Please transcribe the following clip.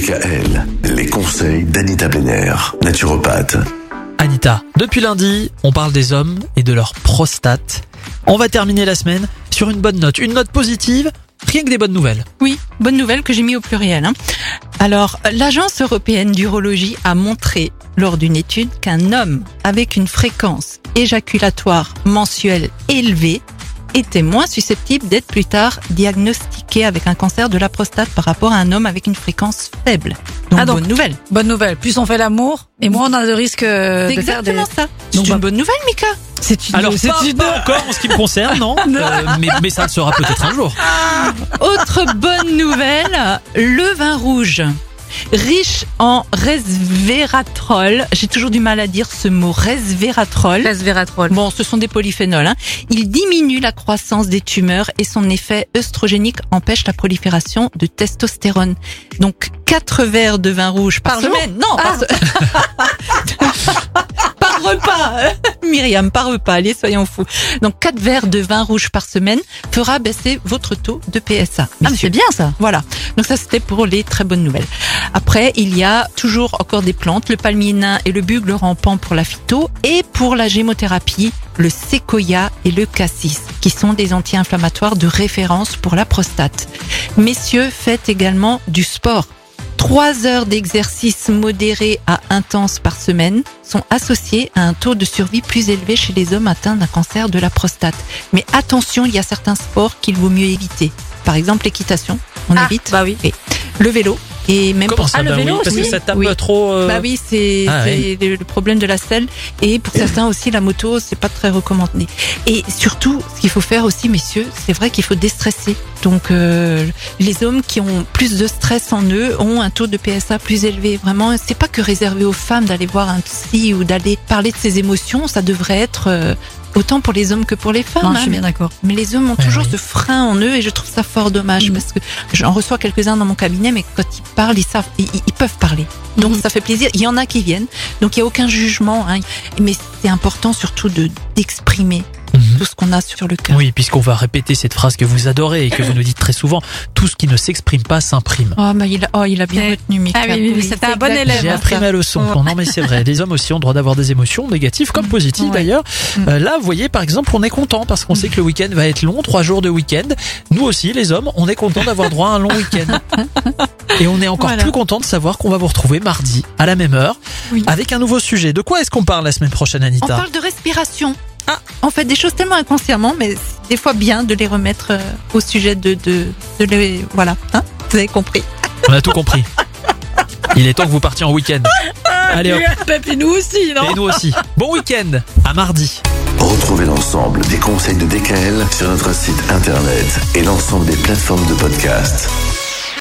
DKL, les conseils d'Anita Benner, naturopathe. Anita, depuis lundi, on parle des hommes et de leur prostate. On va terminer la semaine sur une bonne note, une note positive, rien que des bonnes nouvelles. Oui, bonne nouvelle que j'ai mis au pluriel. hein. Alors, l'Agence européenne d'urologie a montré lors d'une étude qu'un homme avec une fréquence éjaculatoire mensuelle élevée était moins susceptible d'être plus tard diagnostiqué avec un cancer de la prostate par rapport à un homme avec une fréquence faible. Donc, Ah, donc, bonne nouvelle. Bonne nouvelle. Plus on fait l'amour, et moins on a de risque euh, C'est de faire des... exactement ça. C'est une bah- bonne nouvelle, Mika. C'est une... Alors c'est une- encore en ce qui me concerne, non, Euh, mais, mais ça le sera peut-être un jour. Autre bonne nouvelle, le vin rouge. Riche en resveratrol. J'ai toujours du mal à dire ce mot resveratrol. Resveratrol. Bon, ce sont des polyphénols. Hein. Il diminue la croissance des tumeurs et son effet œstrogénique empêche la prolifération de testostérone. Donc, 4 verres de vin rouge par, semaine. Non, par, se- par repas. Myriam, par repas. Allez, soyons fous. Donc, 4 verres de vin rouge par semaine fera baisser votre taux de PSA. Ah, mais c'est bien ça. Voilà. Donc ça, c'était pour les très bonnes nouvelles. Après, il y a toujours encore des plantes, le palmier nain et le bugle rampant pour la phyto et pour la gémothérapie, le séquoia et le cassis, qui sont des anti-inflammatoires de référence pour la prostate. Messieurs, faites également du sport. Trois heures d'exercice modéré à intense par semaine sont associés à un taux de survie plus élevé chez les hommes atteints d'un cancer de la prostate. Mais attention, il y a certains sports qu'il vaut mieux éviter. Par exemple, l'équitation, on Ah, évite. Bah oui. Le vélo et même Comment pour ça Ah, le bah oui, vélo Parce que aussi ça tape Oui. trop. euh, bah oui, c'est Ah, le problème de la selle et pour certains aussi la moto, c'est pas très recommandé. Et surtout, ce qu'il faut faire aussi, messieurs, c'est vrai qu'il faut déstresser. Donc euh, les hommes qui ont plus de stress en eux ont un taux de PSA plus élevé. Vraiment, c'est pas que réservé aux femmes d'aller voir un psy ou d'aller parler de ses émotions. Ça devrait être euh, autant pour les hommes que pour les femmes. Non, hein. je suis bien d'accord. Mais les hommes ont Ouais, toujours ce frein en eux et je trouve ça fort dommage Mhm. parce que j'en reçois quelques-uns dans mon cabinet, mais quand ils parlent, ils savent, ils, ils peuvent parler. Donc Mhm. ça fait plaisir. Il y en a qui viennent, donc il y a aucun jugement. Hein. Mais c'est important surtout de d'exprimer. Tout ce qu'on a sur le cœur. Oui, puisqu'on va répéter cette phrase que vous adorez et que vous nous dites très souvent, tout ce qui ne s'exprime pas s'imprime. Oh, mais il a, oh, il a bien retenu Mika. Ah oui, oui, oui, c'était un bon élève. J'ai appris ça. ma leçon. Ouais. Non mais c'est vrai, les hommes aussi ont le droit d'avoir des émotions négatives comme positives Ouais. d'ailleurs. Mm. Euh, là, vous voyez, par exemple, on est content parce qu'on sait que le week-end va être long, trois jours de week-end. Nous aussi, les hommes, on est content d'avoir droit à un long week-end. Et on est encore Voilà. plus content de savoir qu'on va vous retrouver mardi à la même heure Oui. avec un nouveau sujet. De quoi est-ce qu'on parle la semaine prochaine, On Anita parle de respiration. Ah, on fait des choses tellement inconsciemment, mais c'est des fois bien de les remettre euh, au sujet de, de, de les, voilà, hein vous avez compris. On a tout compris. Il est temps que vous partiez en week-end. Allez hop, Et nous aussi, non et nous aussi. Bon week-end, à mardi. Retrouvez l'ensemble des conseils de DKL sur notre site internet et l'ensemble des plateformes de podcast.